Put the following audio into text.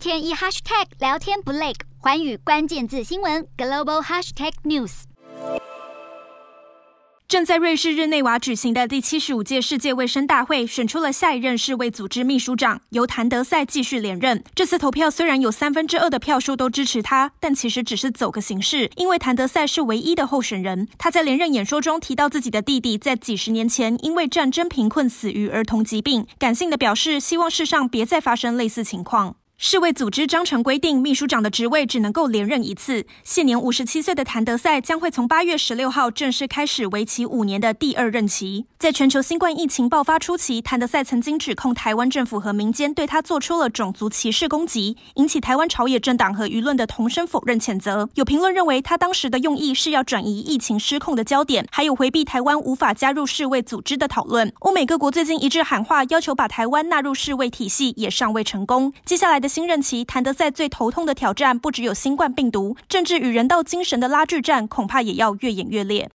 天一 hashtag 聊天不累，寰宇关键字新闻 global hashtag news。正在瑞士日内瓦举行的第七十五届世界卫生大会选出了下一任世卫组织秘书长，由谭德赛继续连任。这次投票虽然有三分之二的票数都支持他，但其实只是走个形式，因为谭德赛是唯一的候选人。他在连任演说中提到自己的弟弟在几十年前因为战争贫困死于儿童疾病，感性的表示希望世上别再发生类似情况。世卫组织章程规定，秘书长的职位只能够连任一次。现年五十七岁的谭德赛将会从八月十六号正式开始为期五年的第二任期。在全球新冠疫情爆发初期，谭德赛曾经指控台湾政府和民间对他做出了种族歧视攻击，引起台湾朝野政党和舆论的同声否认谴责。有评论认为，他当时的用意是要转移疫情失控的焦点，还有回避台湾无法加入世卫组织的讨论。欧美各国最近一致喊话，要求把台湾纳入世卫体系，也尚未成功。接下来的。新任期，谭德赛最头痛的挑战不只有新冠病毒，政治与人道精神的拉锯战恐怕也要越演越烈。